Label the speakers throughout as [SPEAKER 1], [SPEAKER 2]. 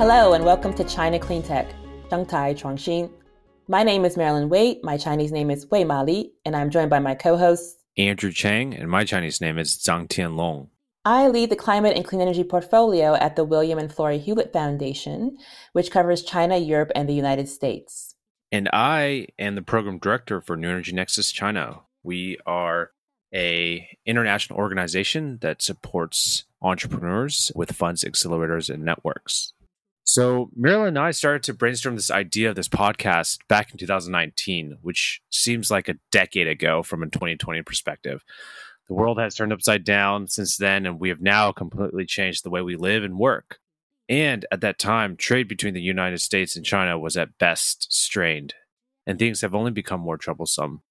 [SPEAKER 1] Hello and welcome to China Clean Tech, Shanghai Chuangxin. My name is Marilyn Wei. My Chinese name is Wei Mali, and I'm joined by my co-hosts
[SPEAKER 2] Andrew Chang, and my Chinese name is Zhang Tianlong.
[SPEAKER 1] I lead the climate and clean energy portfolio at the William and Flora Hewlett Foundation, which covers China, Europe, and the United States.
[SPEAKER 2] And I am the program director for New Energy Nexus China. We are a international organization that supports entrepreneurs with funds, accelerators, and networks. So Marilyn and I started to brainstorm this idea of this podcast back in 2019, which seems like a decade ago from a 2020 perspective. The world has turned upside down since then, and we have now completely changed the way we live and work. And at that time, trade between the United States and China was at best strained, and things have only become more troublesome.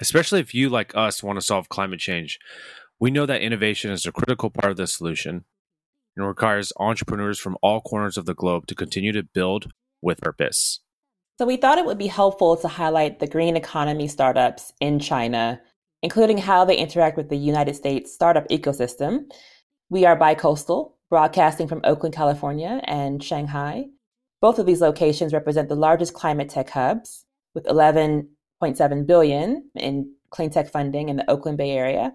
[SPEAKER 2] Especially if you, like us, want to solve climate change, we know that innovation is a critical part of the solution and requires entrepreneurs from all corners of the globe to continue to build with purpose.
[SPEAKER 1] So, we thought it would be helpful to highlight the green economy startups in China, including how they interact with the United States startup ecosystem. We are bicoastal, broadcasting from Oakland, California, and Shanghai. Both of these locations represent the largest climate tech hubs, with 11.7 billion in clean tech funding in the Oakland Bay Area,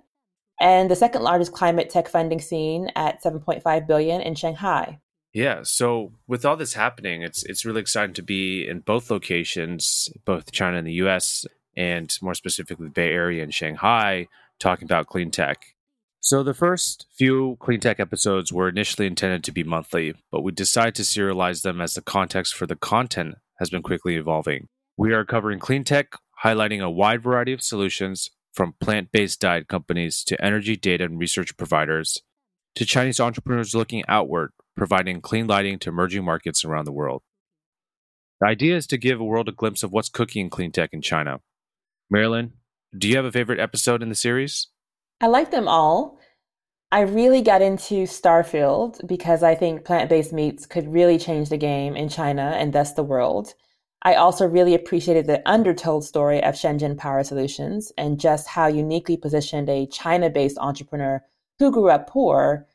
[SPEAKER 1] and the second largest climate tech funding scene at 7.5 billion in Shanghai.
[SPEAKER 2] Yeah, so with all this happening, it's it's really exciting to be in both locations, both China and the US, and more specifically the Bay Area and Shanghai, talking about clean tech. So the first few clean tech episodes were initially intended to be monthly, but we decided to serialize them as the context for the content has been quickly evolving. We are covering clean tech, highlighting a wide variety of solutions from plant based diet companies to energy data and research providers to Chinese entrepreneurs looking outward, providing clean lighting to emerging markets around the world. The idea is to give a world a glimpse of what's cooking in clean tech in China. Marilyn, do you have a favorite episode in the series?
[SPEAKER 1] I like them all. I really got into Starfield because I think plant based meats could really change the game in China and thus the world. I also really appreciated the undertold story of Shenzhen Power Solutions and just how uniquely positioned a China based entrepreneur who grew up poor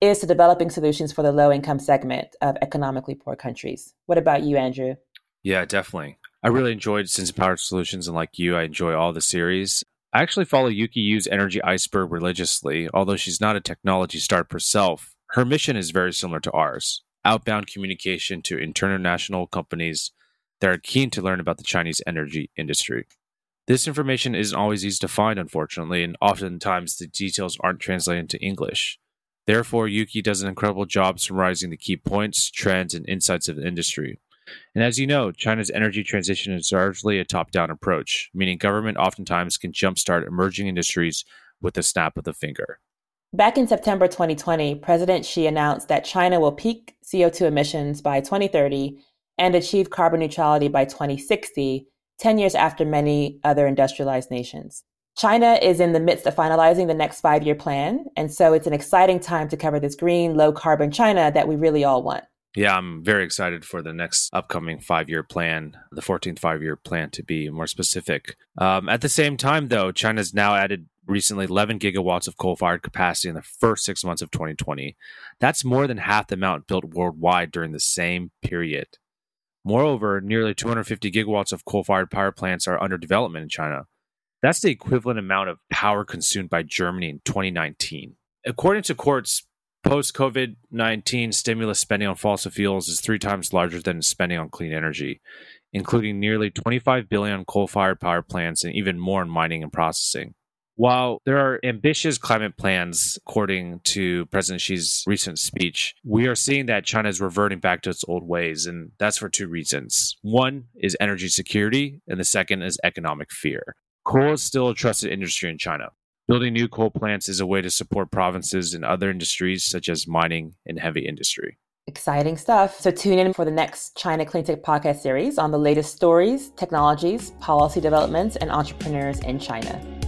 [SPEAKER 1] is to developing solutions for the low income segment of economically poor countries. What about you, Andrew?
[SPEAKER 2] Yeah, definitely. I really enjoyed Shenzhen Power Solutions, and like you, I enjoy all the series. I actually follow Yuki Yu's Energy Iceberg religiously, although she's not a technology startup herself. Her mission is very similar to ours outbound communication to international companies that are keen to learn about the Chinese energy industry. This information isn't always easy to find, unfortunately, and oftentimes the details aren't translated into English. Therefore, Yuki does an incredible job summarizing the key points, trends, and insights of the industry. And as you know, China's energy transition is largely a top down approach, meaning government oftentimes can jumpstart emerging industries with a snap of the finger.
[SPEAKER 1] Back in September 2020, President Xi announced that China will peak CO2 emissions by 2030 and achieve carbon neutrality by 2060, 10 years after many other industrialized nations. China is in the midst of finalizing the next five year plan, and so it's an exciting time to cover this green, low carbon China that we really all want.
[SPEAKER 2] Yeah, I'm very excited for the next upcoming five year plan, the 14th five year plan to be more specific. Um, at the same time, though, China's now added recently 11 gigawatts of coal fired capacity in the first six months of 2020. That's more than half the amount built worldwide during the same period. Moreover, nearly 250 gigawatts of coal fired power plants are under development in China. That's the equivalent amount of power consumed by Germany in 2019. According to Quartz, post COVID 19 stimulus spending on fossil fuels is three times larger than spending on clean energy, including nearly 25 billion coal fired power plants and even more in mining and processing. While there are ambitious climate plans, according to President Xi's recent speech, we are seeing that China is reverting back to its old ways, and that's for two reasons. One is energy security, and the second is economic fear. Coal is still a trusted industry in China. Building new coal plants is a way to support provinces and other industries such as mining and heavy industry.
[SPEAKER 1] Exciting stuff. So tune in for the next China Clean Tech podcast series on the latest stories, technologies, policy developments, and entrepreneurs in China.